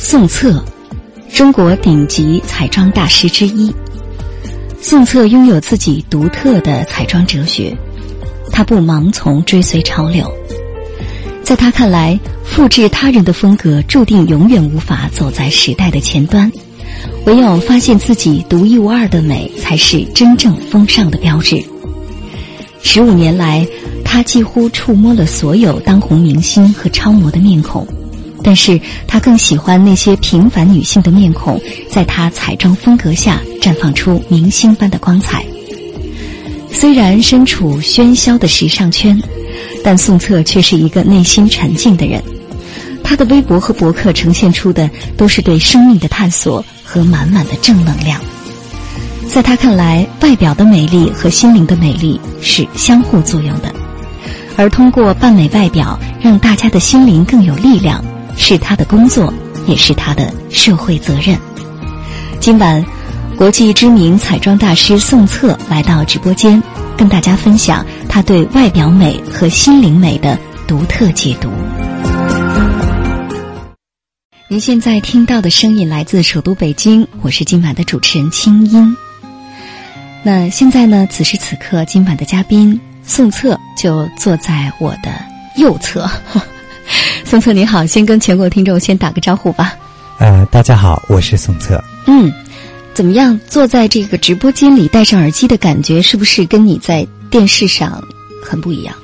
宋策，中国顶级彩妆大师之一。宋策拥有自己独特的彩妆哲学，他不盲从追随潮流。在他看来，复制他人的风格注定永远无法走在时代的前端，唯有发现自己独一无二的美，才是真正风尚的标志。十五年来，他几乎触摸了所有当红明星和超模的面孔。但是他更喜欢那些平凡女性的面孔，在他彩妆风格下绽放出明星般的光彩。虽然身处喧嚣的时尚圈，但宋策却是一个内心沉静的人。他的微博和博客呈现出的都是对生命的探索和满满的正能量。在他看来，外表的美丽和心灵的美丽是相互作用的，而通过扮美外表，让大家的心灵更有力量。是他的工作，也是他的社会责任。今晚，国际知名彩妆大师宋策来到直播间，跟大家分享他对外表美和心灵美的独特解读。您现在听到的声音来自首都北京，我是今晚的主持人清音。那现在呢？此时此刻，今晚的嘉宾宋策就坐在我的右侧。宋策你好，先跟全国听众先打个招呼吧。呃，大家好，我是宋策。嗯，怎么样？坐在这个直播间里，戴上耳机的感觉，是不是跟你在电视上很不一样？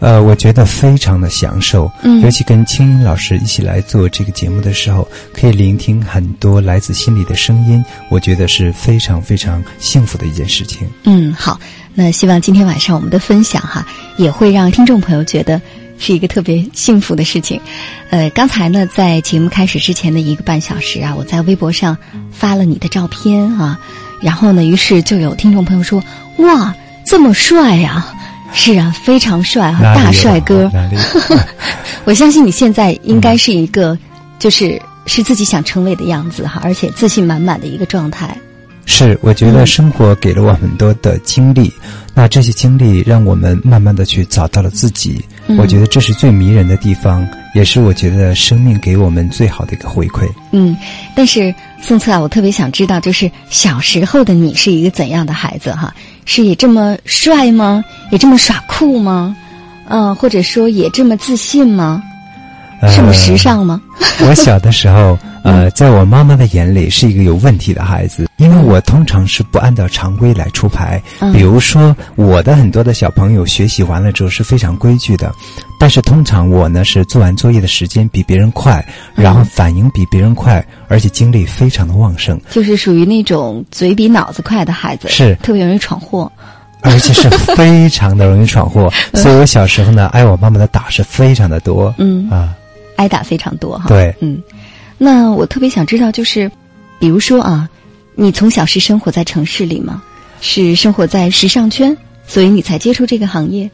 呃，我觉得非常的享受。嗯，尤其跟青音老师一起来做这个节目的时候，可以聆听很多来自心里的声音，我觉得是非常非常幸福的一件事情。嗯，好，那希望今天晚上我们的分享哈，也会让听众朋友觉得。是一个特别幸福的事情，呃，刚才呢，在节目开始之前的一个半小时啊，我在微博上发了你的照片啊，然后呢，于是就有听众朋友说：“哇，这么帅呀！”是啊，非常帅啊，大帅哥。我相信你现在应该是一个，就是是自己想成为的样子哈，而且自信满满的一个状态。是，我觉得生活给了我很多的经历，那这些经历让我们慢慢的去找到了自己。我觉得这是最迷人的地方，也是我觉得生命给我们最好的一个回馈。嗯，但是宋策啊，我特别想知道，就是小时候的你是一个怎样的孩子哈？是也这么帅吗？也这么耍酷吗？嗯，或者说也这么自信吗？这么时尚吗？我小的时候。呃，在我妈妈的眼里是一个有问题的孩子，因为我通常是不按照常规来出牌。比如说，我的很多的小朋友学习完了之后是非常规矩的，但是通常我呢是做完作业的时间比别人快，然后反应比别人快，而且精力非常的旺盛，就是属于那种嘴比脑子快的孩子，是特别容易闯祸，而且是非常的容易闯祸。所以我小时候呢，挨我妈妈的打是非常的多，嗯啊，挨打非常多哈。对，嗯。那我特别想知道，就是，比如说啊，你从小是生活在城市里吗？是生活在时尚圈，所以你才接触这个行业？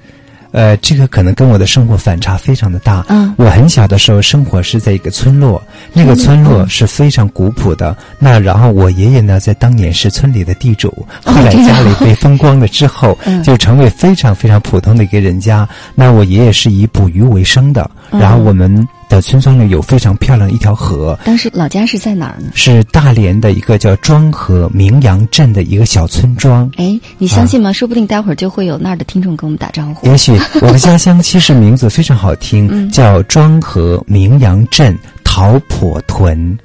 呃，这个可能跟我的生活反差非常的大。嗯，我很小的时候生活是在一个村落，那个村落是非常古朴的。那然后我爷爷呢，在当年是村里的地主，后来家里被风光了之后，就成为非常非常普通的一个人家。那我爷爷是以捕鱼为生的，然后我们。的村庄里有非常漂亮的一条河。当时老家是在哪儿呢？是大连的一个叫庄河明阳镇的一个小村庄。哎，你相信吗？说不定待会儿就会有那儿的听众跟我们打招呼。也许我的家乡其实名字非常好听，叫庄河明阳镇桃婆屯。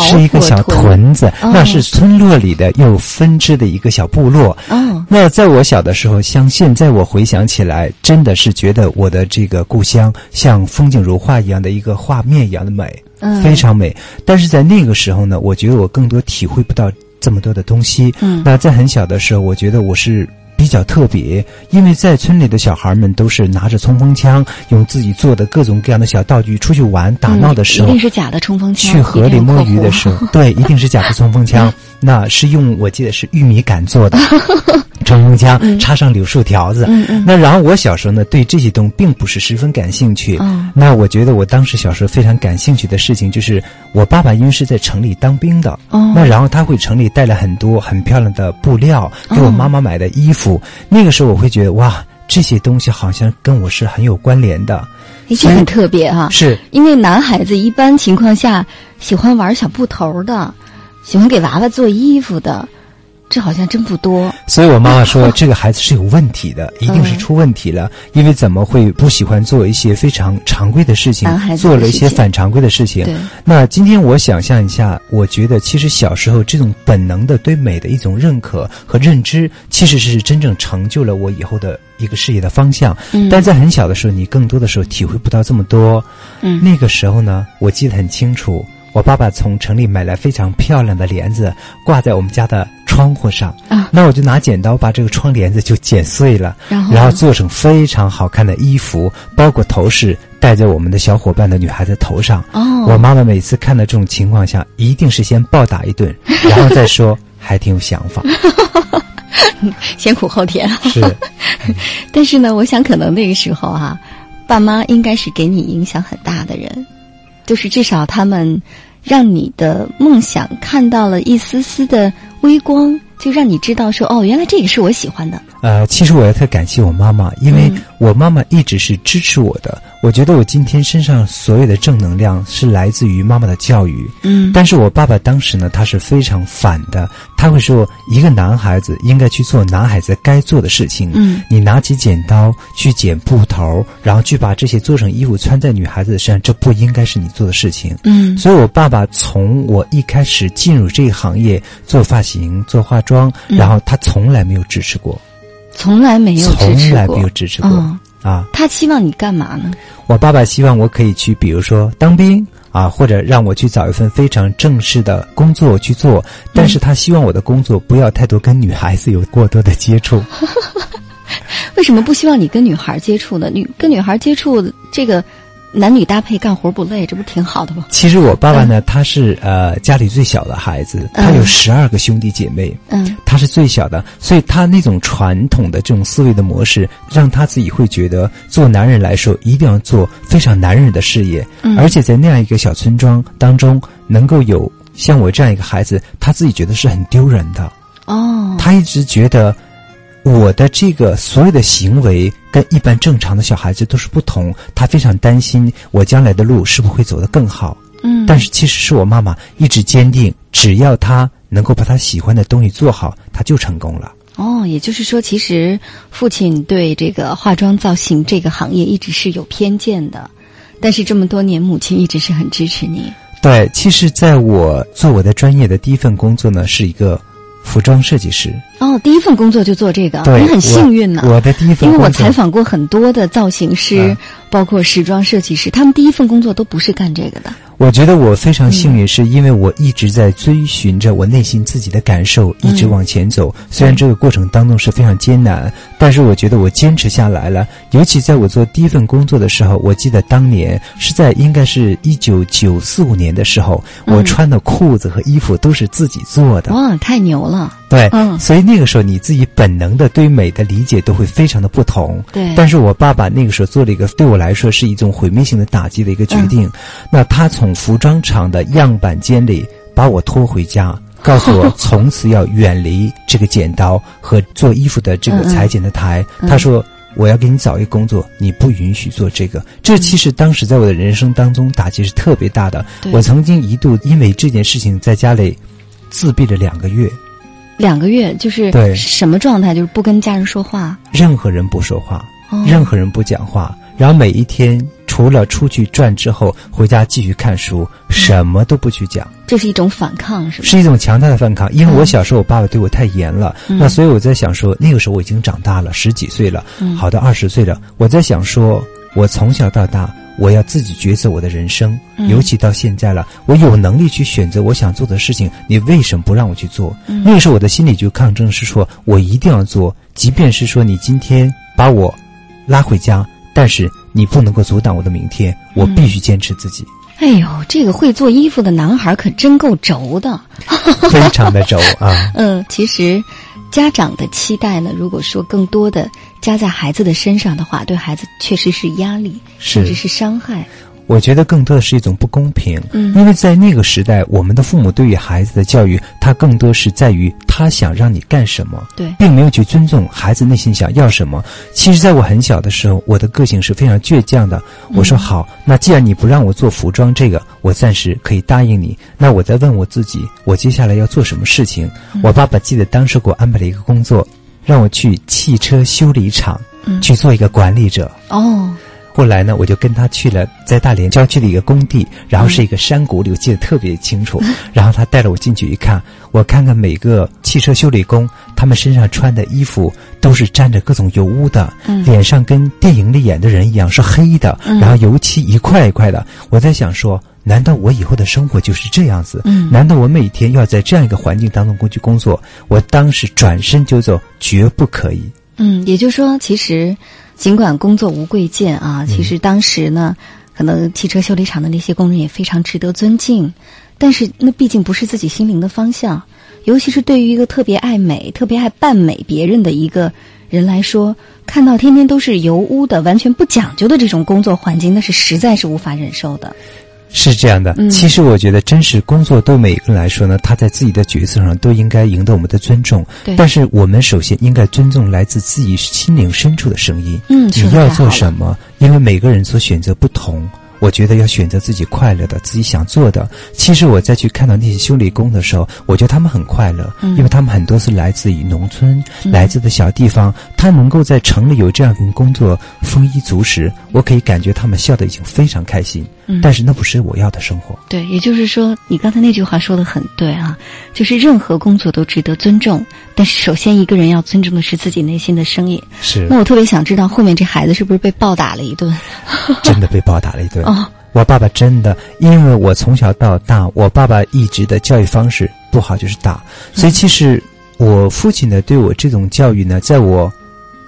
是一个小屯子，那是村落里的又分支的一个小部落。哦，那在我小的时候，像现在我回想起来，真的是觉得我的这个故乡像风景如画一样的一个画面一样的美，非常美。但是在那个时候呢，我觉得我更多体会不到这么多的东西。嗯，那在很小的时候，我觉得我是。比较特别，因为在村里的小孩们都是拿着冲锋枪，用自己做的各种各样的小道具出去玩打闹的时候，一定是假的冲锋枪。去河里摸鱼的时候，对，一定是假的冲锋枪。那是用我记得是玉米杆做的。冲锋枪插上柳树条子，那然后我小时候呢，对这些东西并不是十分感兴趣。那我觉得我当时小时候非常感兴趣的事情，就是我爸爸因为是在城里当兵的，那然后他会城里带了很多很漂亮的布料给我妈妈买的衣服。那个时候我会觉得哇，这些东西好像跟我是很有关联的。这很特别哈。是因为男孩子一般情况下喜欢玩小布头的，喜欢给娃娃做衣服的。这好像真不多，所以我妈妈说这个孩子是有问题的，一定是出问题了。因为怎么会不喜欢做一些非常常规的事情，做了一些反常规的事情？那今天我想象一下，我觉得其实小时候这种本能的对美的一种认可和认知，其实是真正成就了我以后的一个事业的方向。但在很小的时候，你更多的时候体会不到这么多。嗯，那个时候呢，我记得很清楚。我爸爸从城里买来非常漂亮的帘子，挂在我们家的窗户上。啊，那我就拿剪刀把这个窗帘子就剪碎了，然后然后做成非常好看的衣服，包括头饰戴在我们的小伙伴的女孩子头上。哦，我妈妈每次看到这种情况下，一定是先暴打一顿，然后再说还挺有想法。先苦后甜。是，但是呢，我想可能那个时候哈，爸妈应该是给你影响很大的人。就是至少他们让你的梦想看到了一丝丝的微光，就让你知道说哦，原来这个是我喜欢的。呃，其实我要特感谢我妈妈，因为我妈妈一直是支持我的。我觉得我今天身上所有的正能量是来自于妈妈的教育。嗯，但是我爸爸当时呢，他是非常反的。他会说，一个男孩子应该去做男孩子该做的事情。嗯，你拿起剪刀去剪布头，然后去把这些做成衣服穿在女孩子的身上，这不应该是你做的事情。嗯，所以我爸爸从我一开始进入这个行业做发型、做化妆，然后他从来没有支持过。从来没有支持过，从来没有支持过啊！他希望你干嘛呢？我爸爸希望我可以去，比如说当兵啊，或者让我去找一份非常正式的工作去做。但是他希望我的工作不要太多跟女孩子有过多的接触。为什么不希望你跟女孩接触呢？女跟女孩接触这个。男女搭配干活不累，这不挺好的吗？其实我爸爸呢，他是呃家里最小的孩子，他有十二个兄弟姐妹，嗯，他是最小的，所以他那种传统的这种思维的模式，让他自己会觉得做男人来说一定要做非常男人的事业，嗯，而且在那样一个小村庄当中，能够有像我这样一个孩子，他自己觉得是很丢人的，哦，他一直觉得。我的这个所有的行为跟一般正常的小孩子都是不同，他非常担心我将来的路是不是会走得更好。嗯，但是其实是我妈妈一直坚定，只要他能够把他喜欢的东西做好，他就成功了。哦，也就是说，其实父亲对这个化妆造型这个行业一直是有偏见的，但是这么多年，母亲一直是很支持你。对，其实在我做我的专业的第一份工作呢，是一个。服装设计师哦，第一份工作就做这个，你很幸运呢。我的第一份，因为我采访过很多的造型师，包括时装设计师，他们第一份工作都不是干这个的。我觉得我非常幸运，是因为我一直在追寻着我内心自己的感受，一直往前走。虽然这个过程当中是非常艰难，但是我觉得我坚持下来了。尤其在我做第一份工作的时候，我记得当年是在应该是一九九四五年的时候，我穿的裤子和衣服都是自己做的。哇，太牛了！对，嗯，所以那个时候你自己本能的对美的理解都会非常的不同。对，但是我爸爸那个时候做了一个对我来说是一种毁灭性的打击的一个决定。那他从服装厂的样板间里把我拖回家，告诉我 从此要远离这个剪刀和做衣服的这个裁剪的台。他说：“我要给你找一个工作，你不允许做这个。”这其实当时在我的人生当中打击是特别大的。我曾经一度因为这件事情在家里自闭了两个月。两个月就是对什么状态？就是不跟家人说话，任何人不说话，任何人不讲话，然后每一天。除了出去转之后，回家继续看书，什么都不去讲。这是一种反抗，是吧？是一种强大的反抗。因为我小时候，我爸爸对我太严了，那所以我在想说，那个时候我已经长大了，十几岁了，好到二十岁了。我在想说，我从小到大，我要自己抉择我的人生，尤其到现在了，我有能力去选择我想做的事情，你为什么不让我去做？那个时候我的心里就抗争，是说我一定要做，即便是说你今天把我拉回家。但是你不能够阻挡我的明天，我必须坚持自己。哎呦，这个会做衣服的男孩可真够轴的，非常的轴啊。嗯，其实家长的期待呢，如果说更多的加在孩子的身上的话，对孩子确实是压力，甚至是伤害。我觉得更多的是一种不公平。嗯，因为在那个时代，我们的父母对于孩子的教育，他更多是在于他想让你干什么，对，并没有去尊重孩子内心想要什么。其实，在我很小的时候，我的个性是非常倔强的。我说好，那既然你不让我做服装这个，我暂时可以答应你。那我再问我自己，我接下来要做什么事情？我爸爸记得当时给我安排了一个工作，让我去汽车修理厂去做一个管理者。哦。后来呢，我就跟他去了在大连郊区的一个工地，然后是一个山谷里，我记得特别清楚。然后他带着我进去一看，我看看每个汽车修理工，他们身上穿的衣服都是沾着各种油污的，脸上跟电影里演的人一样是黑的，然后油漆一块一块的。我在想说，难道我以后的生活就是这样子？嗯难道我每天要在这样一个环境当中过去工作？我当时转身就走，绝不可以。嗯，也就是说，其实。尽管工作无贵贱啊，其实当时呢，可能汽车修理厂的那些工人也非常值得尊敬，但是那毕竟不是自己心灵的方向，尤其是对于一个特别爱美、特别爱扮美别人的一个人来说，看到天天都是油污的、完全不讲究的这种工作环境，那是实在是无法忍受的。是这样的，其实我觉得真实工作对每个人来说呢，他在自己的角色上都应该赢得我们的尊重。对，但是我们首先应该尊重来自自己心灵深处的声音。嗯，你要做什么？因为每个人所选择不同。我觉得要选择自己快乐的、自己想做的。其实我再去看到那些修理工的时候，我觉得他们很快乐，因为他们很多是来自于农村，来自的小地方，他能够在城里有这样一份工作，丰衣足食。我可以感觉他们笑得已经非常开心。但是那不是我要的生活。对，也就是说，你刚才那句话说的很对啊，就是任何工作都值得尊重，但是首先一个人要尊重的是自己内心的声音。是。那我特别想知道，后面这孩子是不是被暴打了一顿？真的被暴打了一顿。哦，我爸爸真的，因为我从小到大，我爸爸一直的教育方式不好，就是打。所以其实我父亲呢，对我这种教育呢，在我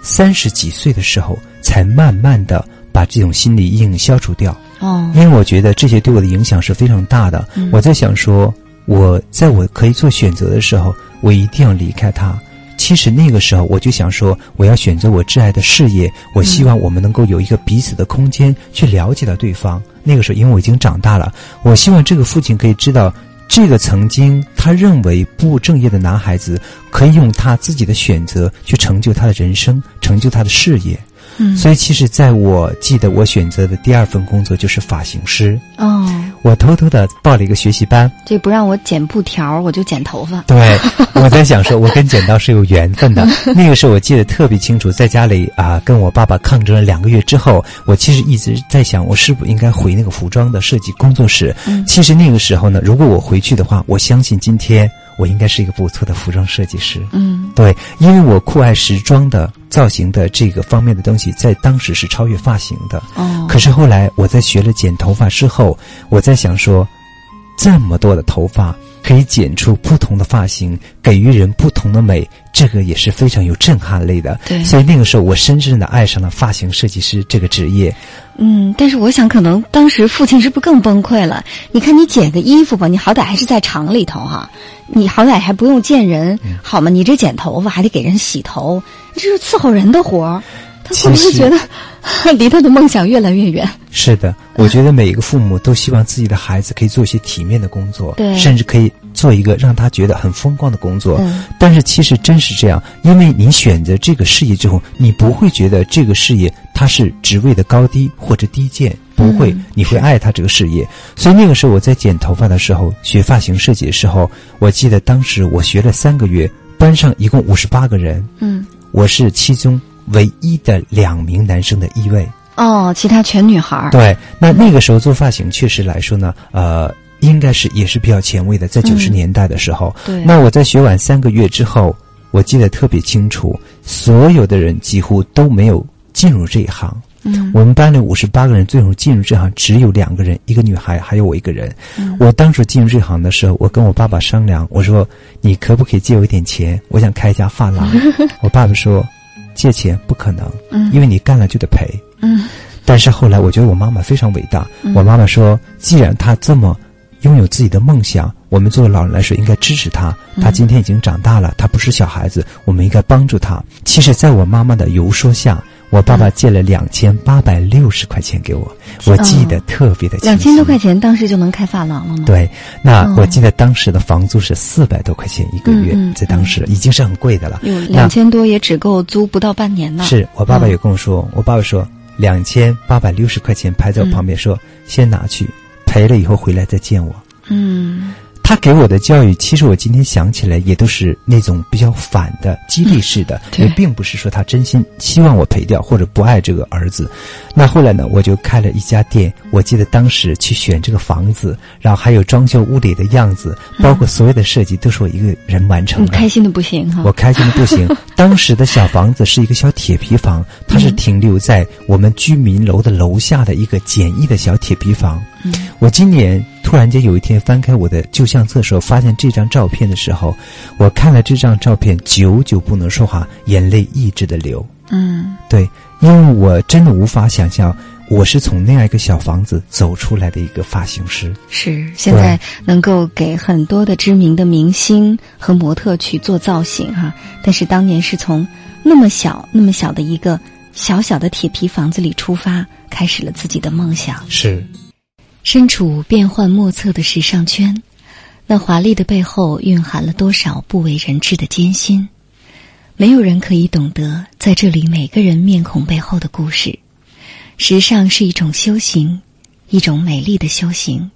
三十几岁的时候，才慢慢的把这种心理阴影消除掉。哦，因为我觉得这些对我的影响是非常大的。我在想说，我在我可以做选择的时候，我一定要离开他。其实那个时候，我就想说，我要选择我挚爱的事业。我希望我们能够有一个彼此的空间，去了解到对方。那个时候，因为我已经长大了，我希望这个父亲可以知道，这个曾经他认为不务正业的男孩子，可以用他自己的选择去成就他的人生，成就他的事业。嗯，所以其实，在我记得我选择的第二份工作就是发型师。哦，我偷偷的报了一个学习班。这不让我剪布条，我就剪头发。对，我在想说，我跟剪刀是有缘分的。那个时候我记得特别清楚，在家里啊，跟我爸爸抗争了两个月之后，我其实一直在想，我是不是应该回那个服装的设计工作室。嗯，其实那个时候呢，如果我回去的话，我相信今天。我应该是一个不错的服装设计师。嗯，对，因为我酷爱时装的造型的这个方面的东西，在当时是超越发型的。哦，可是后来我在学了剪头发之后，我在想说，这么多的头发可以剪出不同的发型，给予人不同的美，这个也是非常有震撼力的。对，所以那个时候我深深的爱上了发型设计师这个职业。嗯，但是我想，可能当时父亲是不是更崩溃了？你看，你剪个衣服吧，你好歹还是在厂里头哈，你好歹还不用见人，好吗？你这剪头发还得给人洗头，这是伺候人的活儿。他会不会觉得 离他的梦想越来越远？是的，我觉得每一个父母都希望自己的孩子可以做一些体面的工作，对，甚至可以做一个让他觉得很风光的工作。但是其实真是这样，因为你选择这个事业之后，你不会觉得这个事业它是职位的高低或者低贱，不会，你会爱他这个事业。所以那个时候我在剪头发的时候，学发型设计的时候，我记得当时我学了三个月，班上一共五十八个人，嗯，我是其中。唯一的两名男生的一位哦，其他全女孩。对，那那个时候做发型确实来说呢，呃，应该是也是比较前卫的，在九十年代的时候。对。那我在学完三个月之后，我记得特别清楚，所有的人几乎都没有进入这一行。嗯。我们班里五十八个人，最后进入这行只有两个人，一个女孩，还有我一个人。嗯。我当时进入这行的时候，我跟我爸爸商量，我说：“你可不可以借我一点钱？我想开一家发廊。”我爸爸说。借钱不可能，嗯，因为你干了就得赔，嗯。但是后来我觉得我妈妈非常伟大，我妈妈说，既然她这么拥有自己的梦想，我们作为老人来说应该支持她。她今天已经长大了，她不是小孩子，我们应该帮助她。其实，在我妈妈的游说下，我爸爸借了两千八百六十块钱给我，我记得特别的清楚。两千多块钱当时就能开发廊了吗？对，那我记得当时的房租是四百多块钱一个月，在当时已经是很贵的了。两千多也只够租不到半年呢。是我爸爸也跟我说，我爸爸说两千八百六十块钱拍在我旁边，说先拿去，赔了以后回来再见我。嗯。他给我的教育，其实我今天想起来也都是那种比较反的、激励式的，也并不是说他真心希望我赔掉或者不爱这个儿子。那后来呢，我就开了一家店。我记得当时去选这个房子，然后还有装修屋里的样子，包括所有的设计，都是我一个人完成的。开心的不行哈！我开心的不行。当时的小房子是一个小铁皮房，它是停留在我们居民楼的楼下的一个简易的小铁皮房。嗯，我今年。突然间有一天翻开我的旧相册时候，发现这张照片的时候，我看了这张照片，久久不能说话，眼泪一直的流。嗯，对，因为我真的无法想象，我是从那样一个小房子走出来的一个发型师。是现在能够给很多的知名的明星和模特去做造型哈，但是当年是从那么小那么小的一个小小的铁皮房子里出发，开始了自己的梦想。是。身处变幻莫测的时尚圈，那华丽的背后蕴含了多少不为人知的艰辛？没有人可以懂得在这里每个人面孔背后的故事。时尚是一种修行，一种美丽的修行。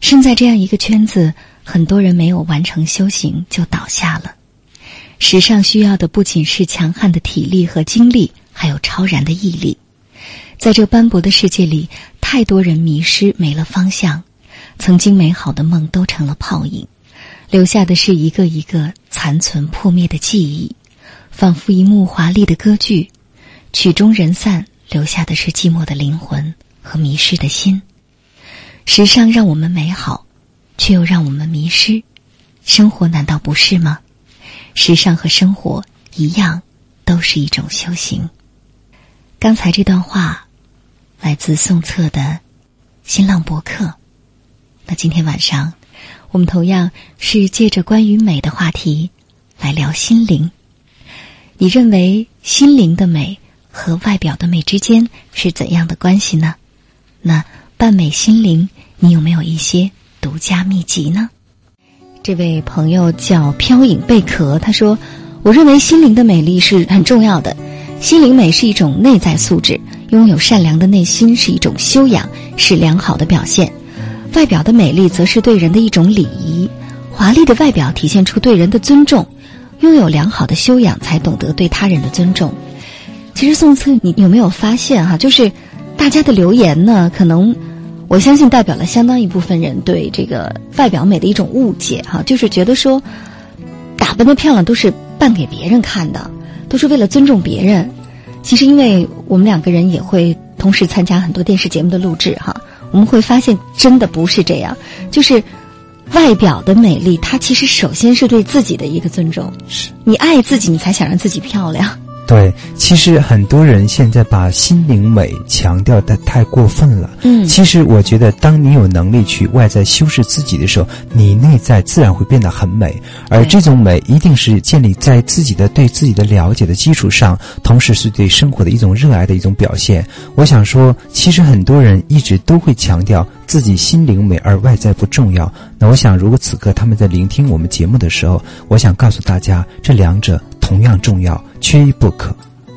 身在这样一个圈子，很多人没有完成修行就倒下了。时尚需要的不仅是强悍的体力和精力，还有超然的毅力。在这斑驳的世界里，太多人迷失，没了方向，曾经美好的梦都成了泡影，留下的是一个一个残存破灭的记忆，仿佛一幕华丽的歌剧，曲终人散，留下的是寂寞的灵魂和迷失的心。时尚让我们美好，却又让我们迷失，生活难道不是吗？时尚和生活一样，都是一种修行。刚才这段话。来自宋策的新浪博客。那今天晚上，我们同样是借着关于美的话题来聊心灵。你认为心灵的美和外表的美之间是怎样的关系呢？那扮美心灵，你有没有一些独家秘籍呢？这位朋友叫飘影贝壳，他说：“我认为心灵的美丽是很重要的，心灵美是一种内在素质。”拥有善良的内心是一种修养，是良好的表现。外表的美丽则是对人的一种礼仪。华丽的外表体现出对人的尊重，拥有良好的修养才懂得对他人的尊重。其实宋策，你有没有发现哈？就是大家的留言呢，可能我相信代表了相当一部分人对这个外表美的一种误解哈，就是觉得说打扮的漂亮都是扮给别人看的，都是为了尊重别人。其实，因为我们两个人也会同时参加很多电视节目的录制，哈，我们会发现真的不是这样。就是外表的美丽，它其实首先是对自己的一个尊重。是你爱自己，你才想让自己漂亮。对，其实很多人现在把心灵美强调的太过分了。嗯，其实我觉得，当你有能力去外在修饰自己的时候，你内在自然会变得很美。而这种美一定是建立在自己的对自己的了解的基础上，同时是对生活的一种热爱的一种表现。我想说，其实很多人一直都会强调自己心灵美而外在不重要。那我想，如果此刻他们在聆听我们节目的时候，我想告诉大家，这两者。同样重要，缺一不可。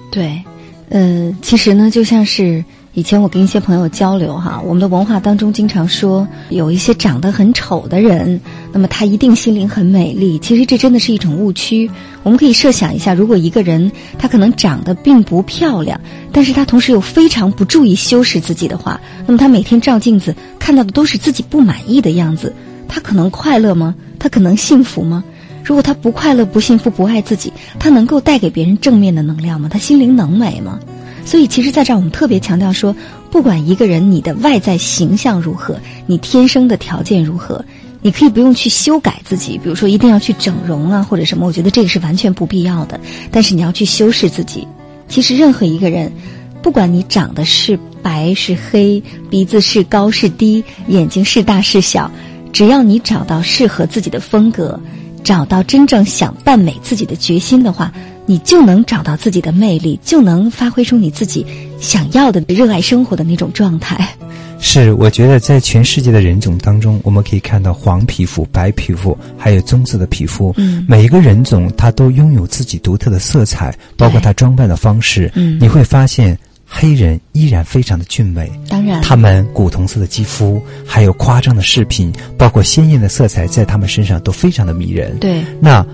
对，呃，其实呢，就像是以前我跟一些朋友交流哈，我们的文化当中经常说，有一些长得很丑的人，那么他一定心灵很美丽。其实这真的是一种误区。我们可以设想一下，如果一个人他可能长得并不漂亮，但是他同时又非常不注意修饰自己的话，那么他每天照镜子看到的都是自己不满意的样子，他可能快乐吗？他可能幸福吗？如果他不快乐、不幸福、不爱自己，他能够带给别人正面的能量吗？他心灵能美吗？所以，其实在这儿我们特别强调说，不管一个人你的外在形象如何，你天生的条件如何，你可以不用去修改自己，比如说一定要去整容啊或者什么，我觉得这个是完全不必要的。但是你要去修饰自己。其实任何一个人，不管你长得是白是黑，鼻子是高是低，眼睛是大是小，只要你找到适合自己的风格。找到真正想扮美自己的决心的话，你就能找到自己的魅力，就能发挥出你自己想要的、热爱生活的那种状态。是，我觉得在全世界的人种当中，我们可以看到黄皮肤、白皮肤，还有棕色的皮肤。嗯，每一个人种它都拥有自己独特的色彩，包括他装扮的方式。嗯，你会发现黑人依然非常的俊美。当然，他们古铜色的肌肤，还有夸张的饰品，包括鲜艳的色彩，在他们身上都非常的迷人。对，那。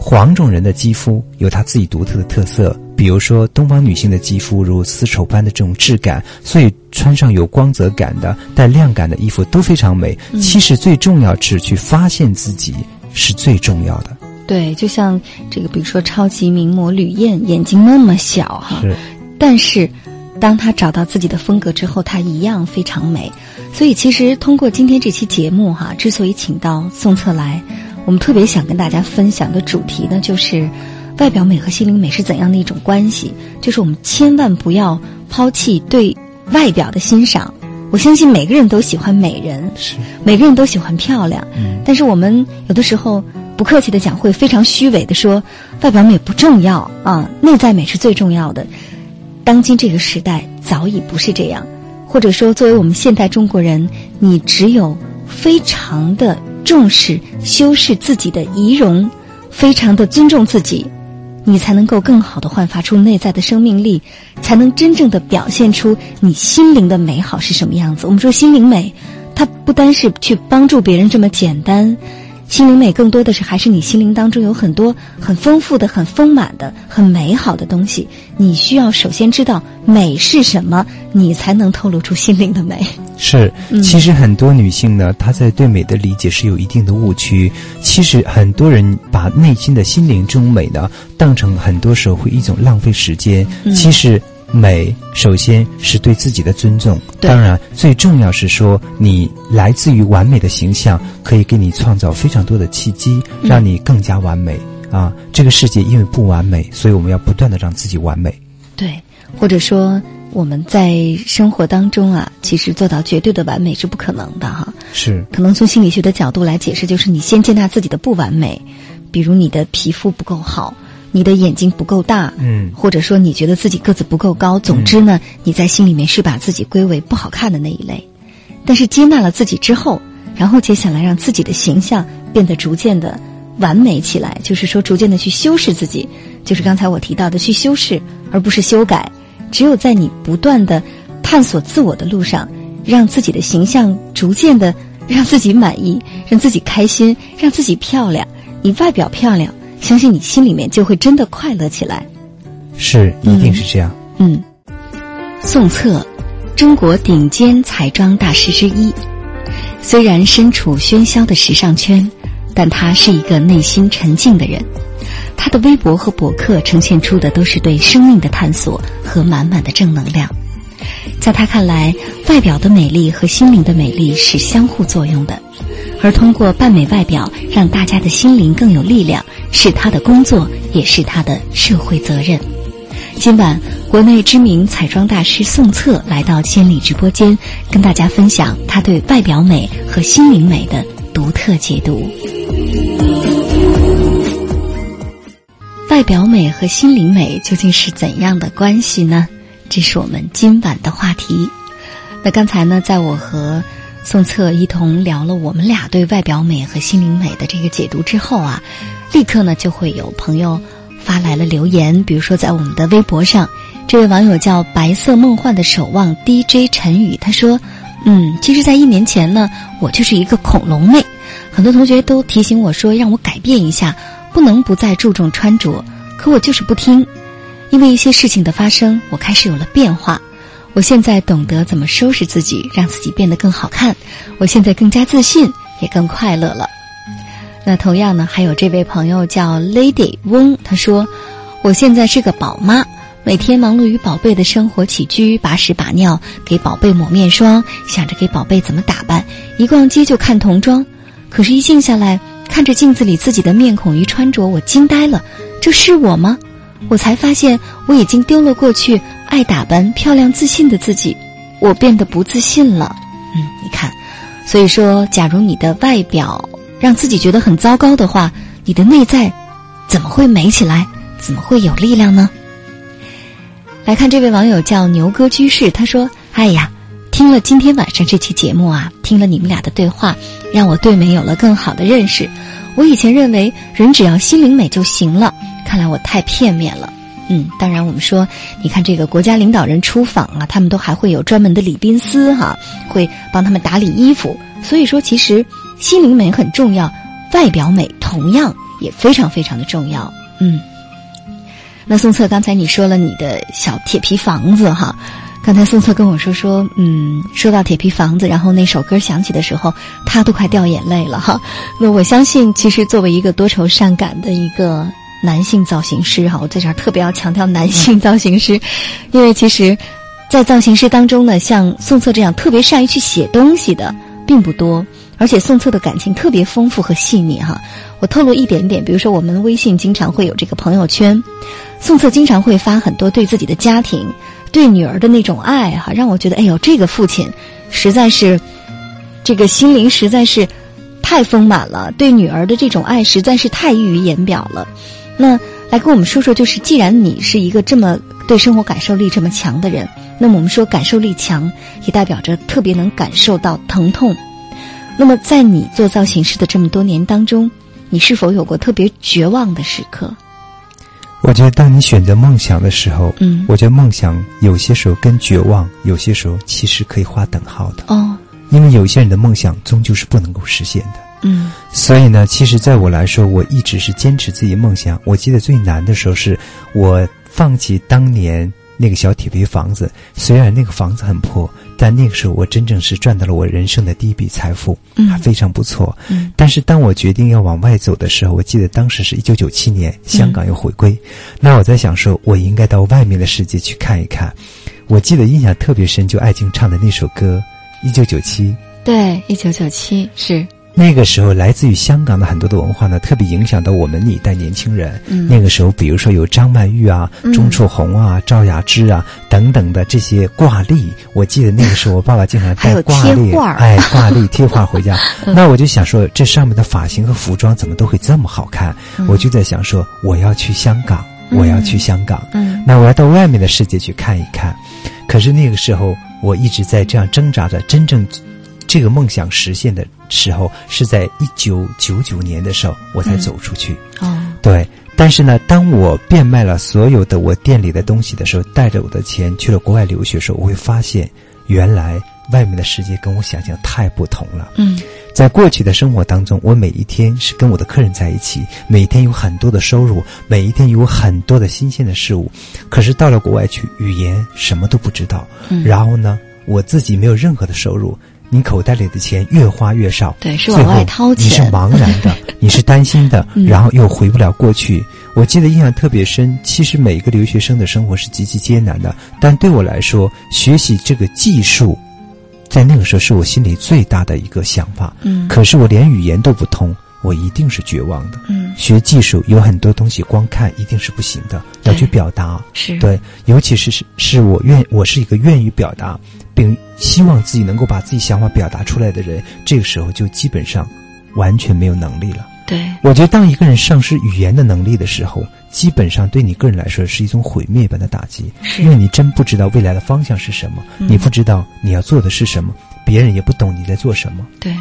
黄种人的肌肤有他自己独特的特色，比如说东方女性的肌肤如丝绸般的这种质感，所以穿上有光泽感的、带亮感的衣服都非常美。其实最重要是去发现自己是最重要的。对，就像这个，比如说超级名模吕燕，眼睛那么小哈，是，但是当她找到自己的风格之后，她一样非常美。所以其实通过今天这期节目哈，之所以请到宋策来。我们特别想跟大家分享的主题呢，就是外表美和心灵美是怎样的一种关系。就是我们千万不要抛弃对外表的欣赏。我相信每个人都喜欢美人，是每个人都喜欢漂亮。嗯，但是我们有的时候不客气的讲，会非常虚伪的说，外表美不重要啊，内在美是最重要的。当今这个时代早已不是这样，或者说，作为我们现代中国人，你只有非常的。重视修饰自己的仪容，非常的尊重自己，你才能够更好的焕发出内在的生命力，才能真正的表现出你心灵的美好是什么样子。我们说心灵美，它不单是去帮助别人这么简单。心灵美更多的是还是你心灵当中有很多很丰富的、很丰满的、很美好的东西。你需要首先知道美是什么，你才能透露出心灵的美。是，其实很多女性呢，她在对美的理解是有一定的误区。其实很多人把内心的心灵这种美呢，当成很多时候会一种浪费时间。其实。美首先是对自己的尊重，当然最重要是说你来自于完美的形象，可以给你创造非常多的契机，让你更加完美啊！这个世界因为不完美，所以我们要不断的让自己完美。对，或者说我们在生活当中啊，其实做到绝对的完美是不可能的哈。是，可能从心理学的角度来解释，就是你先接纳自己的不完美，比如你的皮肤不够好。你的眼睛不够大，嗯，或者说你觉得自己个子不够高，总之呢，你在心里面是把自己归为不好看的那一类。但是接纳了自己之后，然后接下来让自己的形象变得逐渐的完美起来，就是说逐渐的去修饰自己，就是刚才我提到的去修饰，而不是修改。只有在你不断的探索自我的路上，让自己的形象逐渐的让自己满意，让自己开心，让自己漂亮，你外表漂亮。相信你心里面就会真的快乐起来，是，一定是这样。嗯，宋策，中国顶尖彩妆大师之一。虽然身处喧嚣的时尚圈，但他是一个内心沉静的人。他的微博和博客呈现出的都是对生命的探索和满满的正能量。在他看来，外表的美丽和心灵的美丽是相互作用的。而通过扮美外表，让大家的心灵更有力量，是他的工作，也是他的社会责任。今晚，国内知名彩妆大师宋策来到千里直播间，跟大家分享他对外表美和心灵美的独特解读。外表美和心灵美究竟是怎样的关系呢？这是我们今晚的话题。那刚才呢，在我和宋策一同聊了我们俩对外表美和心灵美的这个解读之后啊，立刻呢就会有朋友发来了留言，比如说在我们的微博上，这位网友叫白色梦幻的守望 DJ 陈宇，他说：“嗯，其实，在一年前呢，我就是一个恐龙妹，很多同学都提醒我说让我改变一下，不能不再注重穿着，可我就是不听，因为一些事情的发生，我开始有了变化。”我现在懂得怎么收拾自己，让自己变得更好看。我现在更加自信，也更快乐了。那同样呢，还有这位朋友叫 Lady 翁，他说：“我现在是个宝妈，每天忙碌于宝贝的生活起居，把屎把尿，给宝贝抹面霜，想着给宝贝怎么打扮。一逛街就看童装，可是，一静下来看着镜子里自己的面孔与穿着，我惊呆了。这是我吗？我才发现，我已经丢了过去。”爱打扮、漂亮、自信的自己，我变得不自信了。嗯，你看，所以说，假如你的外表让自己觉得很糟糕的话，你的内在怎么会美起来？怎么会有力量呢？来看这位网友叫牛哥居士，他说：“哎呀，听了今天晚上这期节目啊，听了你们俩的对话，让我对美有了更好的认识。我以前认为人只要心灵美就行了，看来我太片面了。嗯，当然我们说，你看这个国家领导人出访啊，他们都还会有专门的礼宾司哈，会帮他们打理衣服。所以说，其实心灵美很重要，外表美同样也非常非常的重要。嗯。”那宋策，刚才你说了你的小铁皮房子哈，刚才宋策跟我说说，嗯，说到铁皮房子，然后那首歌响起的时候，他都快掉眼泪了哈。那我相信，其实作为一个多愁善感的一个男性造型师哈，我在这儿特别要强调男性造型师，因为其实，在造型师当中呢，像宋策这样特别善于去写东西的并不多，而且宋策的感情特别丰富和细腻哈。我透露一点点，比如说我们微信经常会有这个朋友圈。宋策经常会发很多对自己的家庭、对女儿的那种爱，哈，让我觉得，哎呦，这个父亲实在是，这个心灵实在是太丰满了，对女儿的这种爱实在是太溢于言表了。那来跟我们说说，就是既然你是一个这么对生活感受力这么强的人，那么我们说感受力强，也代表着特别能感受到疼痛。那么在你做造型师的这么多年当中，你是否有过特别绝望的时刻？我觉得，当你选择梦想的时候，嗯，我觉得梦想有些时候跟绝望，有些时候其实可以划等号的哦。因为有些人的梦想终究是不能够实现的，嗯。所以呢，其实在我来说，我一直是坚持自己梦想。我记得最难的时候，是我放弃当年。那个小铁皮房子，虽然那个房子很破，但那个时候我真正是赚到了我人生的第一笔财富，还非常不错。嗯但是当我决定要往外走的时候，我记得当时是一九九七年，香港要回归，那我在想说，我应该到外面的世界去看一看。我记得印象特别深，就艾静唱的那首歌《一九九七》。对，一九九七是。那个时候，来自于香港的很多的文化呢，特别影响到我们那一代年轻人。那个时候，比如说有张曼玉啊、钟楚红啊、赵雅芝啊等等的这些挂历。我记得那个时候，我爸爸经常带挂历，哎，挂历 贴画回家。那我就想说，这上面的发型和服装怎么都会这么好看？我就在想说，我要去香港，我要去香港。那我要到外面的世界去看一看。可是那个时候，我一直在这样挣扎着，真正。这个梦想实现的时候是在一九九九年的时候，我才走出去。哦，对。但是呢，当我变卖了所有的我店里的东西的时候，带着我的钱去了国外留学的时候，我会发现，原来外面的世界跟我想象太不同了。嗯，在过去的生活当中，我每一天是跟我的客人在一起，每天有很多的收入，每一天有很多的新鲜的事物。可是到了国外去，语言什么都不知道。嗯，然后呢，我自己没有任何的收入。你口袋里的钱越花越少，对，是往外掏钱。你是茫然的，你是担心的，然后又回不了过去。我记得印象特别深。其实每一个留学生的生活是极其艰难的，但对我来说，学习这个技术，在那个时候是我心里最大的一个想法。嗯，可是我连语言都不通，我一定是绝望的。嗯，学技术有很多东西光看一定是不行的，要去表达。是对，尤其是是是我愿我是一个愿意表达。并希望自己能够把自己想法表达出来的人，这个时候就基本上完全没有能力了。对，我觉得当一个人丧失语言的能力的时候，基本上对你个人来说是一种毁灭般的打击，因为你真不知道未来的方向是什么，你不知道你要做的是什么，别人也不懂你在做什么。对，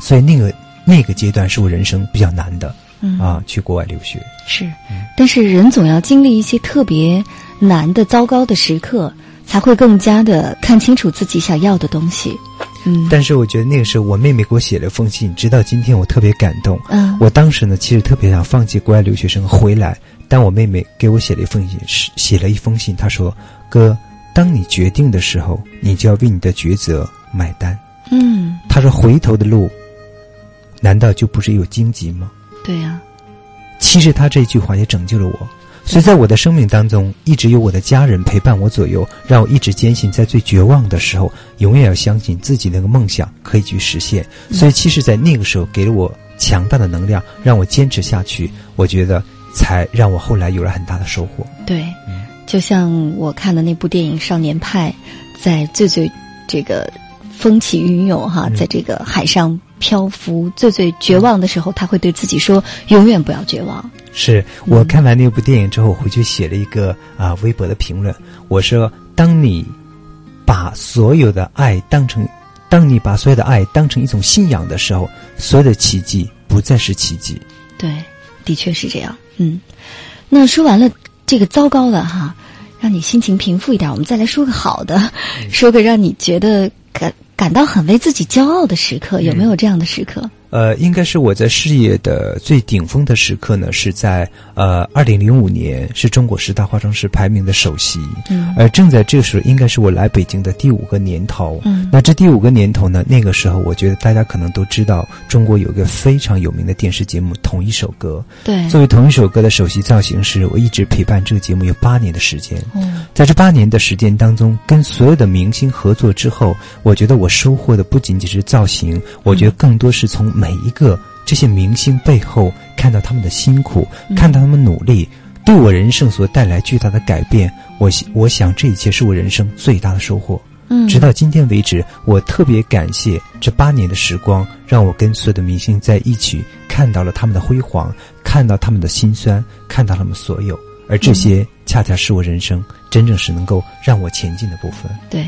所以那个那个阶段是我人生比较难的，啊，去国外留学。是，但是人总要经历一些特别难的、糟糕的时刻。才会更加的看清楚自己想要的东西，嗯。但是我觉得那个时候，我妹妹给我写了封信，直到今天我特别感动。嗯。我当时呢，其实特别想放弃国外留学生回来，但我妹妹给我写了一封信，写了一封信，她说：“哥，当你决定的时候，你就要为你的抉择买单。”嗯。她说：“回头的路，难道就不是有荆棘吗？”对呀。其实她这句话也拯救了我。所以在我的生命当中，一直有我的家人陪伴我左右，让我一直坚信，在最绝望的时候，永远要相信自己那个梦想可以去实现。所以，其实，在那个时候，给了我强大的能量，让我坚持下去。我觉得，才让我后来有了很大的收获。对，就像我看的那部电影《少年派》，在最最这个风起云涌哈，在这个海上漂浮、最最绝望的时候，他会对自己说：“永远不要绝望。”是我看完那部电影之后，回去写了一个啊微博的评论，我说：“当你把所有的爱当成，当你把所有的爱当成一种信仰的时候，所有的奇迹不再是奇迹。”对，的确是这样。嗯，那说完了这个糟糕的哈。让你心情平复一点，我们再来说个好的，说个让你觉得感感到很为自己骄傲的时刻，有没有这样的时刻？呃，应该是我在事业的最顶峰的时刻呢，是在呃二零零五年，是中国十大化妆师排名的首席。嗯，而正在这时候，应该是我来北京的第五个年头。嗯，那这第五个年头呢，那个时候，我觉得大家可能都知道，中国有一个非常有名的电视节目《同一首歌》。对，作为《同一首歌》的首席造型师，我一直陪伴这个节目有八年的时间。嗯，在这八年的时间当中，跟所有的明星合作之后，我觉得我收获的不仅仅是造型，我觉得更多是从美。每一个这些明星背后，看到他们的辛苦，看到他们努力，对我人生所带来巨大的改变。我我想这一切是我人生最大的收获。嗯，直到今天为止，我特别感谢这八年的时光，让我跟所有的明星在一起，看到了他们的辉煌，看到他们的辛酸，看到他们所有。而这些恰恰是我人生真正是能够让我前进的部分。对，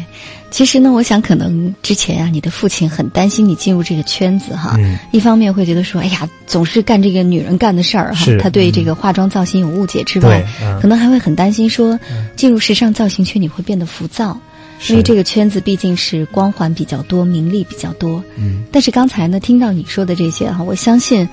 其实呢，我想可能之前啊，你的父亲很担心你进入这个圈子哈。嗯。一方面会觉得说，哎呀，总是干这个女人干的事儿哈。他对这个化妆造型有误解之外，可能还会很担心说，进入时尚造型圈你会变得浮躁，因为这个圈子毕竟是光环比较多、名利比较多。嗯。但是刚才呢，听到你说的这些哈，我相信，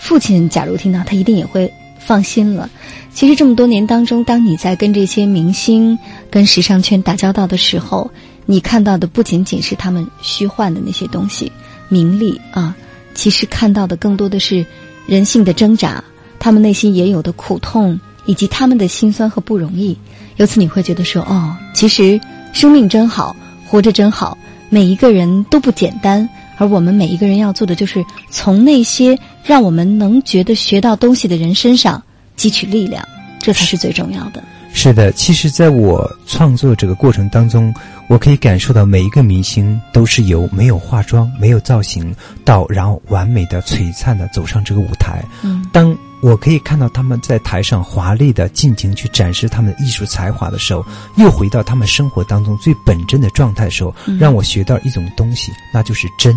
父亲假如听到，他一定也会放心了。其实这么多年当中，当你在跟这些明星、跟时尚圈打交道的时候，你看到的不仅仅是他们虚幻的那些东西，名利啊，其实看到的更多的是人性的挣扎，他们内心也有的苦痛，以及他们的辛酸和不容易。由此你会觉得说，哦，其实生命真好，活着真好，每一个人都不简单，而我们每一个人要做的就是从那些让我们能觉得学到东西的人身上。汲取力量，这才是最重要的。是的，其实，在我创作这个过程当中，我可以感受到每一个明星都是由没有化妆、没有造型，到然后完美的、璀璨的走上这个舞台。嗯，当我可以看到他们在台上华丽的尽情去展示他们的艺术才华的时候，又回到他们生活当中最本真的状态的时候，让我学到一种东西，那就是真，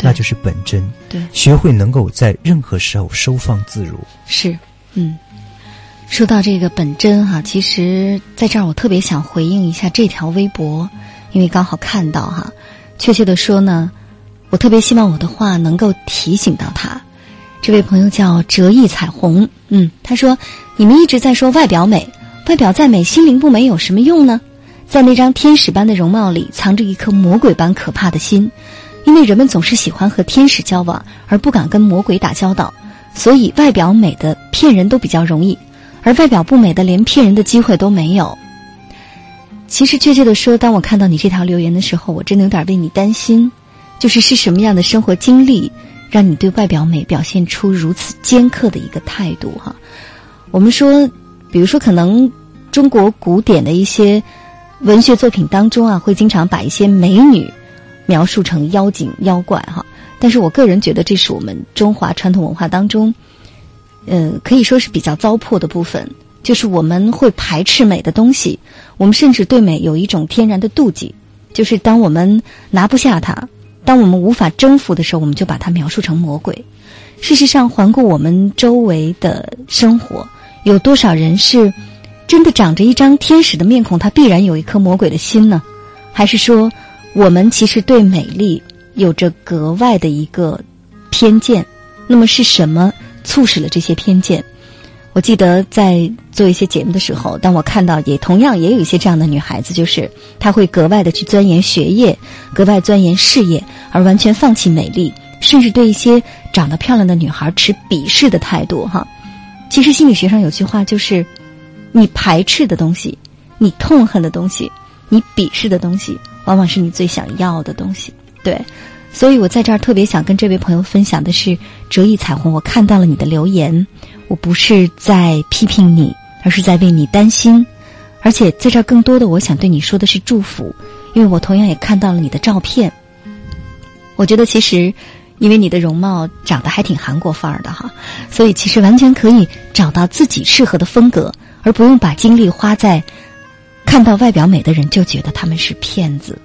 那就是本真。对，学会能够在任何时候收放自如。是，嗯。说到这个本真哈，其实在这儿我特别想回应一下这条微博，因为刚好看到哈，确切的说呢，我特别希望我的话能够提醒到他。这位朋友叫折翼彩虹，嗯，他说：“你们一直在说外表美，外表再美，心灵不美有什么用呢？在那张天使般的容貌里，藏着一颗魔鬼般可怕的心，因为人们总是喜欢和天使交往，而不敢跟魔鬼打交道，所以外表美的骗人都比较容易。”而外表不美的，连骗人的机会都没有。其实，确切的说，当我看到你这条留言的时候，我真的有点为你担心。就是是什么样的生活经历，让你对外表美表现出如此尖刻的一个态度？哈，我们说，比如说，可能中国古典的一些文学作品当中啊，会经常把一些美女描述成妖精妖怪，哈。但是我个人觉得，这是我们中华传统文化当中。嗯，可以说是比较糟粕的部分，就是我们会排斥美的东西，我们甚至对美有一种天然的妒忌，就是当我们拿不下它，当我们无法征服的时候，我们就把它描述成魔鬼。事实上，环顾我们周围的生活，有多少人是真的长着一张天使的面孔，他必然有一颗魔鬼的心呢？还是说，我们其实对美丽有着格外的一个偏见？那么是什么？促使了这些偏见。我记得在做一些节目的时候，当我看到也同样也有一些这样的女孩子，就是她会格外的去钻研学业，格外钻研事业，而完全放弃美丽，甚至对一些长得漂亮的女孩持鄙视的态度。哈，其实心理学上有句话就是：你排斥的东西，你痛恨的东西，你鄙视的东西，往往是你最想要的东西。对。所以我在这儿特别想跟这位朋友分享的是折翼彩虹，我看到了你的留言，我不是在批评你，而是在为你担心，而且在这儿更多的我想对你说的是祝福，因为我同样也看到了你的照片。我觉得其实因为你的容貌长得还挺韩国范儿的哈，所以其实完全可以找到自己适合的风格，而不用把精力花在看到外表美的人就觉得他们是骗子。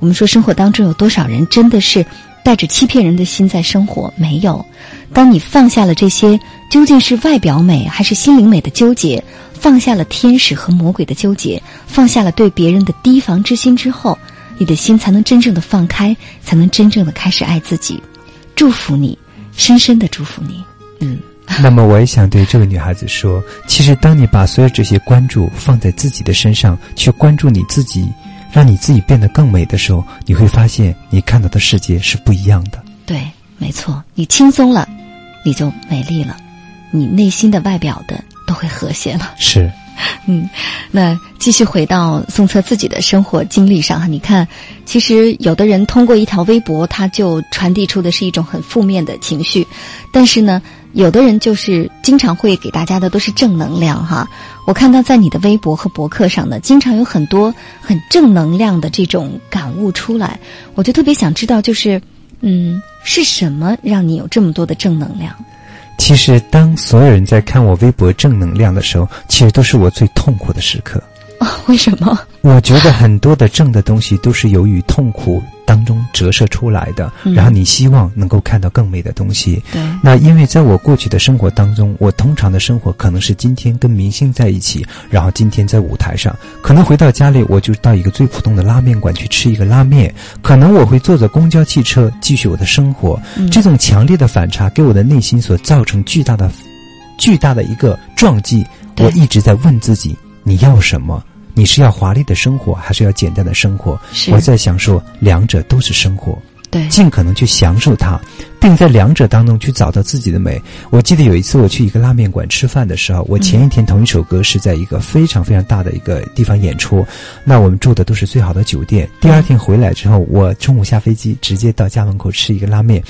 我们说生活当中有多少人真的是带着欺骗人的心在生活？没有。当你放下了这些究竟是外表美还是心灵美的纠结，放下了天使和魔鬼的纠结，放下了对别人的提防之心之后，你的心才能真正的放开，才能真正的开始爱自己。祝福你，深深的祝福你。嗯，那么我也想对这个女孩子说，其实当你把所有这些关注放在自己的身上，去关注你自己，让你自己变得更美的时候，你会发现你看到的世界是不一样的。对，没错，你轻松了，你就美丽了，你内心的、外表的都会和谐了。是。嗯，那继续回到宋策自己的生活经历上哈，你看，其实有的人通过一条微博，他就传递出的是一种很负面的情绪，但是呢，有的人就是经常会给大家的都是正能量哈。我看到在你的微博和博客上呢，经常有很多很正能量的这种感悟出来，我就特别想知道，就是嗯，是什么让你有这么多的正能量？其实，当所有人在看我微博正能量的时候，其实都是我最痛苦的时刻。啊，为什么？我觉得很多的正的东西都是由于痛苦。当中折射出来的，然后你希望能够看到更美的东西。对，那因为在我过去的生活当中，我通常的生活可能是今天跟明星在一起，然后今天在舞台上，可能回到家里我就到一个最普通的拉面馆去吃一个拉面，可能我会坐着公交汽车继续我的生活。这种强烈的反差给我的内心所造成巨大的、巨大的一个撞击。我一直在问自己：你要什么？你是要华丽的生活，还是要简单的生活？我在享受，两者都是生活，对，尽可能去享受它，并在两者当中去找到自己的美。我记得有一次我去一个拉面馆吃饭的时候，我前一天同一首歌是在一个非常非常大的一个地方演出，那我们住的都是最好的酒店。第二天回来之后，我中午下飞机，直接到家门口吃一个拉面。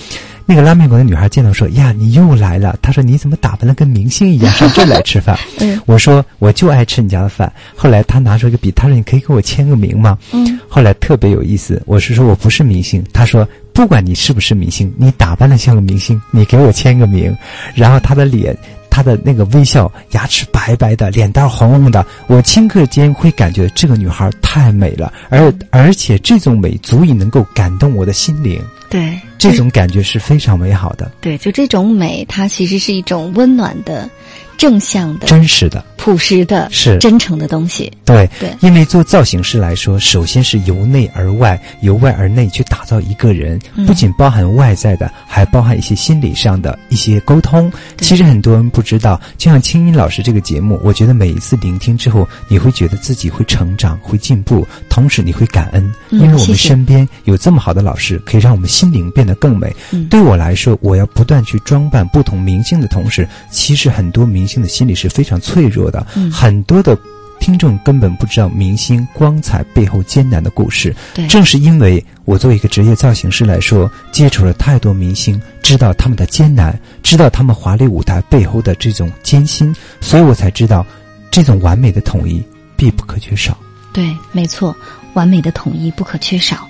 那个拉面馆的女孩见到说：“呀，你又来了。”她说：“你怎么打扮的跟明星一样 上这来吃饭？”我说：“我就爱吃你家的饭。”后来她拿出一个笔，她说：“你可以给我签个名吗？”嗯。后来特别有意思，我是说我不是明星。她说：“不管你是不是明星，你打扮的像个明星，你给我签个名。”然后她的脸。她的那个微笑，牙齿白白的，脸蛋红红的，我顷刻间会感觉这个女孩太美了，而而且这种美足以能够感动我的心灵。对，这种感觉是非常美好的。对，就这种美，它其实是一种温暖的。正向的、真实的、朴实的、是真诚的东西。对对，因为做造型师来说，首先是由内而外、由外而内去打造一个人，不仅包含外在的，还包含一些心理上的一些沟通。其实很多人不知道，就像青音老师这个节目，我觉得每一次聆听之后，你会觉得自己会成长、会进步，同时你会感恩，因为我们身边有这么好的老师，可以让我们心灵变得更美。对我来说，我要不断去装扮不同明星的同时，其实很多明。明星的心理是非常脆弱的，很多的听众根本不知道明星光彩背后艰难的故事。正是因为我作为一个职业造型师来说，接触了太多明星，知道他们的艰难，知道他们华丽舞台背后的这种艰辛，所以我才知道，这种完美的统一必不可缺少。对，没错，完美的统一不可缺少。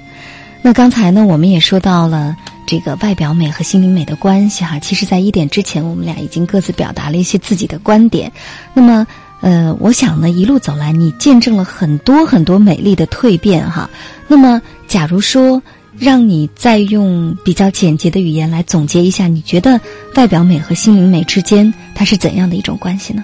那刚才呢，我们也说到了。这个外表美和心灵美的关系哈，其实，在一点之前，我们俩已经各自表达了一些自己的观点。那么，呃，我想呢，一路走来，你见证了很多很多美丽的蜕变哈。那么，假如说让你再用比较简洁的语言来总结一下，你觉得外表美和心灵美之间它是怎样的一种关系呢？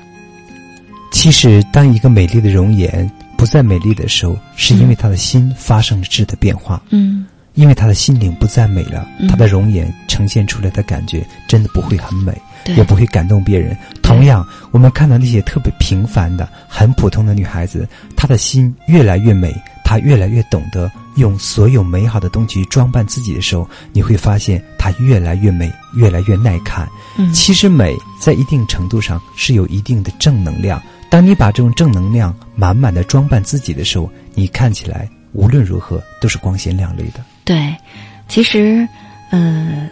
其实，当一个美丽的容颜不再美丽的时候，是因为他的心发生了质的变化。嗯。因为他的心灵不再美了，他的容颜呈现出来的感觉真的不会很美，也不会感动别人。同样，我们看到那些特别平凡的、很普通的女孩子，她的心越来越美，她越来越懂得用所有美好的东西装扮自己的时候，你会发现她越来越美，越来越耐看。嗯其实美在一定程度上是有一定的正能量。当你把这种正能量满满的装扮自己的时候，你看起来无论如何都是光鲜亮丽的。对，其实，呃，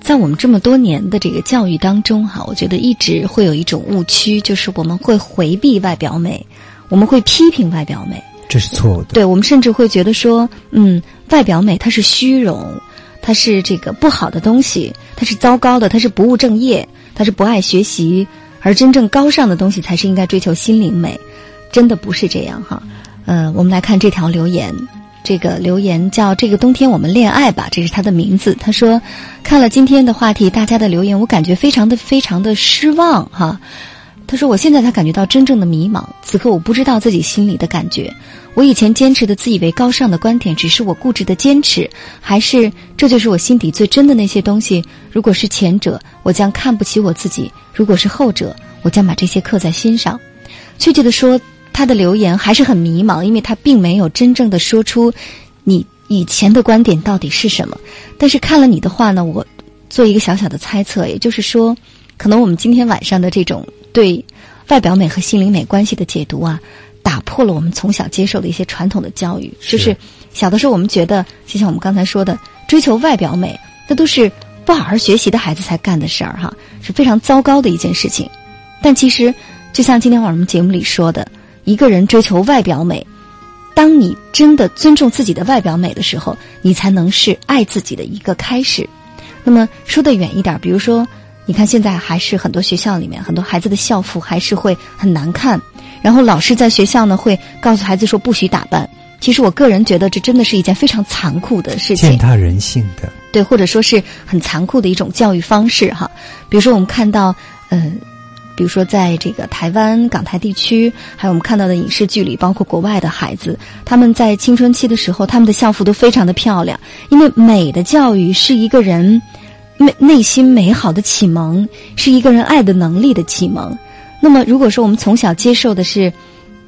在我们这么多年的这个教育当中，哈，我觉得一直会有一种误区，就是我们会回避外表美，我们会批评外表美，这是错误的。对，我们甚至会觉得说，嗯，外表美它是虚荣。它是这个不好的东西，它是糟糕的，它是不务正业，它是不爱学习，而真正高尚的东西才是应该追求心灵美，真的不是这样哈。呃，我们来看这条留言，这个留言叫“这个冬天我们恋爱吧”，这是他的名字。他说，看了今天的话题，大家的留言，我感觉非常的非常的失望哈。他说：“我现在才感觉到真正的迷茫，此刻我不知道自己心里的感觉。我以前坚持的自以为高尚的观点，只是我固执的坚持，还是这就是我心底最真的那些东西？如果是前者，我将看不起我自己；如果是后者，我将把这些刻在心上。”确切的说，他的留言还是很迷茫，因为他并没有真正的说出你以前的观点到底是什么。但是看了你的话呢，我做一个小小的猜测，也就是说，可能我们今天晚上的这种。对外表美和心灵美关系的解读啊，打破了我们从小接受的一些传统的教育。就是小的时候，我们觉得，就像我们刚才说的，追求外表美，那都是不好好学习的孩子才干的事儿，哈，是非常糟糕的一件事情。但其实，就像今天晚上我们节目里说的，一个人追求外表美，当你真的尊重自己的外表美的时候，你才能是爱自己的一个开始。那么说的远一点，比如说。你看，现在还是很多学校里面，很多孩子的校服还是会很难看。然后老师在学校呢，会告诉孩子说不许打扮。其实我个人觉得，这真的是一件非常残酷的事情，践踏人性的。对，或者说是很残酷的一种教育方式哈。比如说，我们看到，呃，比如说在这个台湾、港台地区，还有我们看到的影视剧里，包括国外的孩子，他们在青春期的时候，他们的校服都非常的漂亮，因为美的教育是一个人。内内心美好的启蒙是一个人爱的能力的启蒙。那么，如果说我们从小接受的是，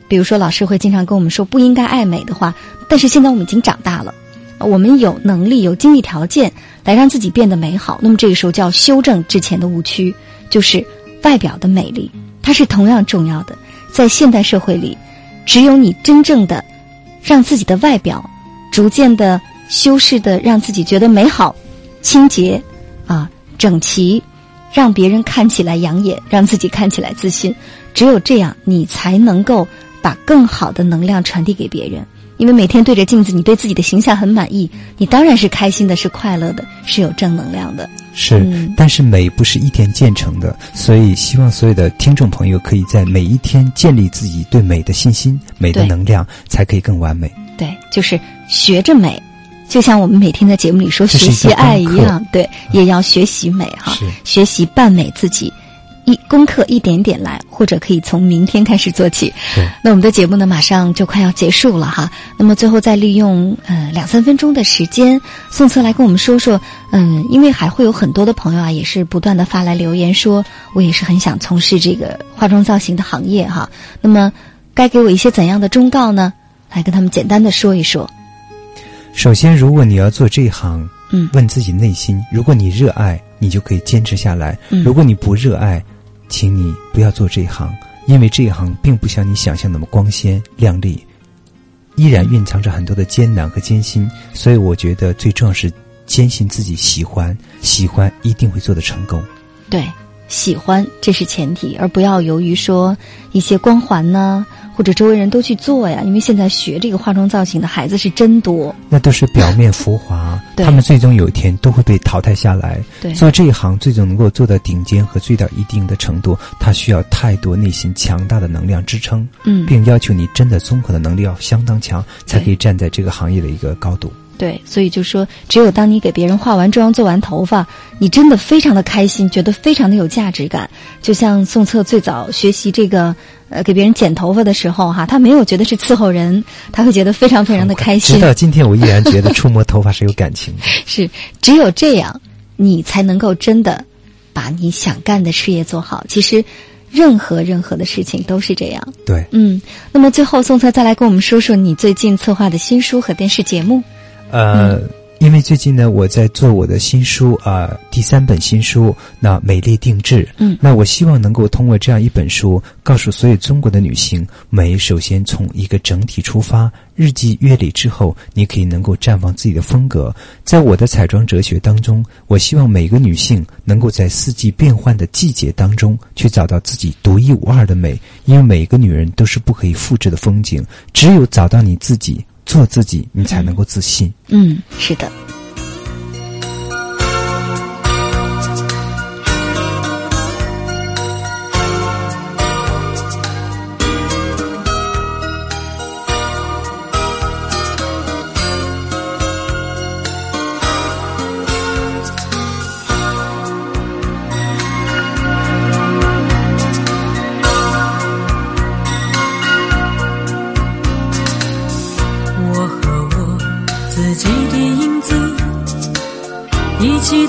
比如说老师会经常跟我们说不应该爱美的话，但是现在我们已经长大了，我们有能力、有经济条件来让自己变得美好。那么这个时候就要修正之前的误区，就是外表的美丽，它是同样重要的。在现代社会里，只有你真正的让自己的外表逐渐的修饰的，让自己觉得美好、清洁。啊，整齐，让别人看起来养眼，让自己看起来自信。只有这样，你才能够把更好的能量传递给别人。因为每天对着镜子，你对自己的形象很满意，你当然是开心的，是快乐的，是有正能量的。是，但是美不是一天建成的，所以希望所有的听众朋友可以在每一天建立自己对美的信心、美的能量，才可以更完美。对，就是学着美。就像我们每天在节目里说学习爱一样，对，也要学习美哈，学习扮美自己，一功课一点点来，或者可以从明天开始做起。那我们的节目呢，马上就快要结束了哈。那么最后再利用呃两三分钟的时间，宋策来跟我们说说，嗯，因为还会有很多的朋友啊，也是不断的发来留言说，我也是很想从事这个化妆造型的行业哈。那么该给我一些怎样的忠告呢？来跟他们简单的说一说。首先，如果你要做这一行，嗯，问自己内心，如果你热爱，你就可以坚持下来；如果你不热爱，请你不要做这一行，因为这一行并不像你想象那么光鲜亮丽，依然蕴藏着很多的艰难和艰辛。所以，我觉得最重要是坚信自己喜欢，喜欢一定会做得成功。对。喜欢，这是前提，而不要由于说一些光环呢，或者周围人都去做呀。因为现在学这个化妆造型的孩子是真多，那都是表面浮华，他们最终有一天都会被淘汰下来。做这一行，最终能够做到顶尖和做到一定的程度，他需要太多内心强大的能量支撑，嗯，并要求你真的综合的能力要相当强，才可以站在这个行业的一个高度。对，所以就说，只有当你给别人化完妆、做完头发，你真的非常的开心，觉得非常的有价值感。就像宋策最早学习这个，呃，给别人剪头发的时候，哈，他没有觉得是伺候人，他会觉得非常非常的开心。直到今天，我依然觉得触摸头发是有感情的。是，只有这样，你才能够真的把你想干的事业做好。其实，任何任何的事情都是这样。对，嗯。那么最后，宋策再来跟我们说说你最近策划的新书和电视节目。呃，因为最近呢，我在做我的新书啊，第三本新书，那美丽定制。嗯，那我希望能够通过这样一本书，告诉所有中国的女性，美首先从一个整体出发，日积月累之后，你可以能够绽放自己的风格。在我的彩妆哲学当中，我希望每个女性能够在四季变换的季节当中，去找到自己独一无二的美，因为每个女人都是不可以复制的风景，只有找到你自己。做自己，你才能够自信。嗯，是的。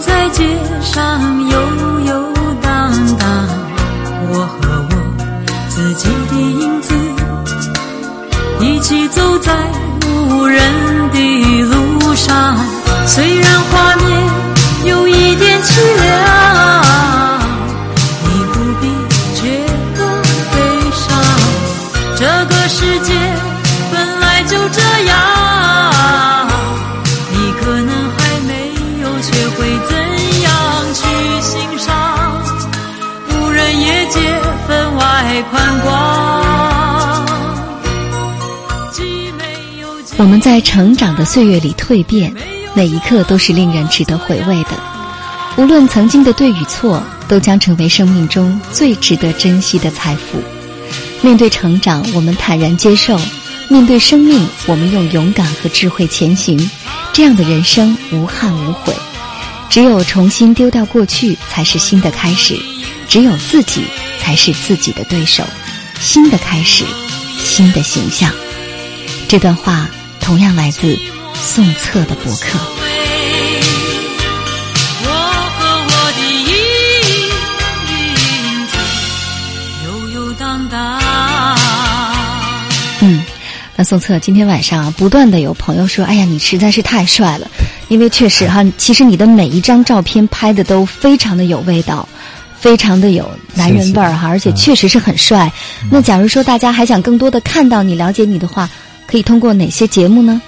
在街上游游荡荡，我和我自己的影子一起走在无人的路上。虽我们在成长的岁月里蜕变，每一刻都是令人值得回味的。无论曾经的对与错，都将成为生命中最值得珍惜的财富。面对成长，我们坦然接受；面对生命，我们用勇敢和智慧前行。这样的人生无憾无悔。只有重新丢掉过去，才是新的开始；只有自己，才是自己的对手。新的开始，新的形象。这段话同样来自宋策的博客。我和我的影子悠悠荡荡。嗯，那宋策今天晚上啊，不断的有朋友说：“哎呀，你实在是太帅了。”因为确实哈，其实你的每一张照片拍的都非常的有味道，非常的有男人味儿哈，而且确实是很帅。那假如说大家还想更多的看到你、了解你的话，可以通过哪些节目呢？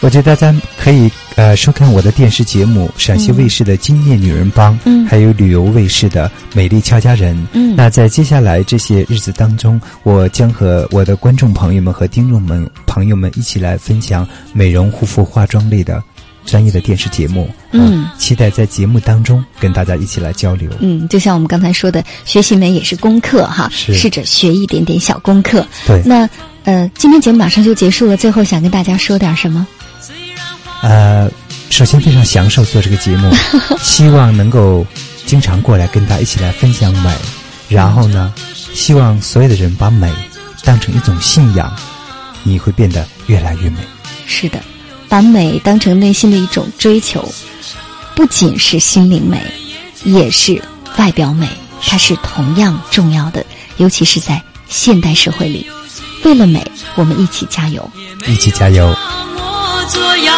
我觉得大家可以呃收看我的电视节目，陕西卫视的《今夜女人帮》，嗯还有旅游卫视的《美丽俏佳人》。嗯那在接下来这些日子当中，我将和我的观众朋友们和听众们朋友们一起来分享美容护肤化妆类的专业的电视节目。嗯啊期待在节目当中跟大家一起来交流。嗯，就像我们刚才说的，学习美也是功课哈，是试着学一点点小功课。对那呃，今天节目马上就结束了，最后想跟大家说点什么？呃，首先非常享受做这个节目，希望能够经常过来跟大家一起来分享美。然后呢，希望所有的人把美当成一种信仰，你会变得越来越美。是的，把美当成内心的一种追求，不仅是心灵美，也是外表美，它是同样重要的，尤其是在现代社会里。为了美，我们一起加油。一起加油！我做样